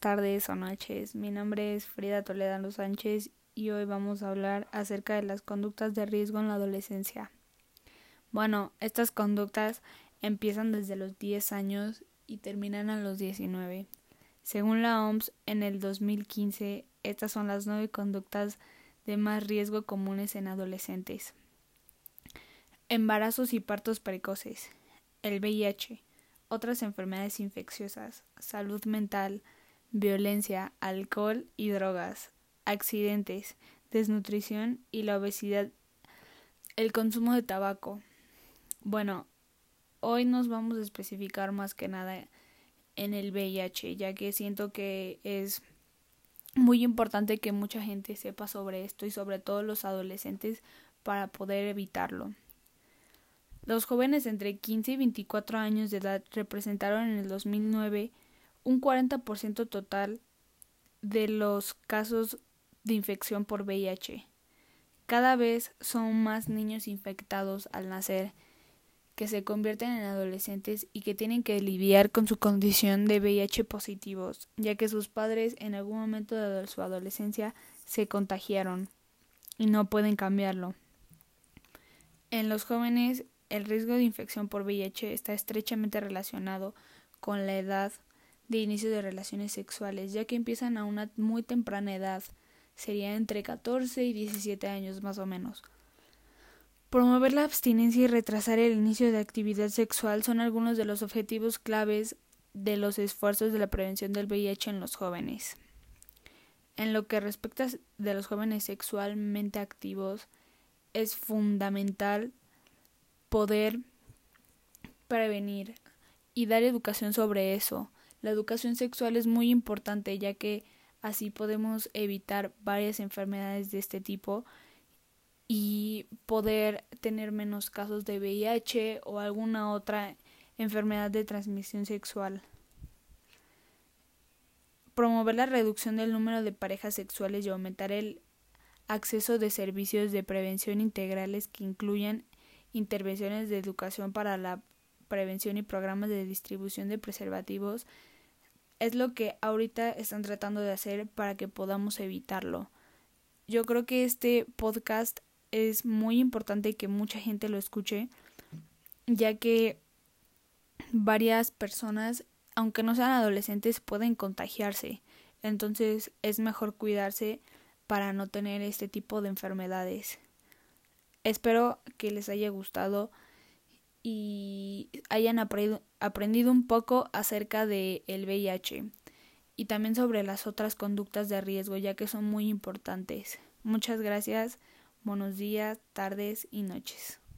tardes o noches. Mi nombre es Frida Toledano Sánchez y hoy vamos a hablar acerca de las conductas de riesgo en la adolescencia. Bueno, estas conductas empiezan desde los 10 años y terminan a los 19. Según la OMS, en el 2015, estas son las nueve conductas de más riesgo comunes en adolescentes. Embarazos y partos precoces, el VIH, otras enfermedades infecciosas, salud mental, violencia, alcohol y drogas, accidentes, desnutrición y la obesidad, el consumo de tabaco. Bueno, hoy nos vamos a especificar más que nada en el VIH, ya que siento que es muy importante que mucha gente sepa sobre esto y sobre todo los adolescentes para poder evitarlo. Los jóvenes entre 15 y 24 años de edad representaron en el 2009 un 40% total de los casos de infección por VIH. Cada vez son más niños infectados al nacer que se convierten en adolescentes y que tienen que lidiar con su condición de VIH positivos, ya que sus padres en algún momento de su adolescencia se contagiaron y no pueden cambiarlo. En los jóvenes, el riesgo de infección por VIH está estrechamente relacionado con la edad de inicio de relaciones sexuales, ya que empiezan a una muy temprana edad, sería entre 14 y 17 años más o menos. Promover la abstinencia y retrasar el inicio de actividad sexual son algunos de los objetivos claves de los esfuerzos de la prevención del VIH en los jóvenes. En lo que respecta de los jóvenes sexualmente activos, es fundamental poder prevenir y dar educación sobre eso, la educación sexual es muy importante ya que así podemos evitar varias enfermedades de este tipo y poder tener menos casos de VIH o alguna otra enfermedad de transmisión sexual. Promover la reducción del número de parejas sexuales y aumentar el acceso de servicios de prevención integrales que incluyan intervenciones de educación para la prevención y programas de distribución de preservativos es lo que ahorita están tratando de hacer para que podamos evitarlo. Yo creo que este podcast es muy importante que mucha gente lo escuche, ya que varias personas, aunque no sean adolescentes, pueden contagiarse. Entonces es mejor cuidarse para no tener este tipo de enfermedades. Espero que les haya gustado y hayan aprendido un poco acerca del el VIH y también sobre las otras conductas de riesgo ya que son muy importantes. Muchas gracias, buenos días, tardes y noches.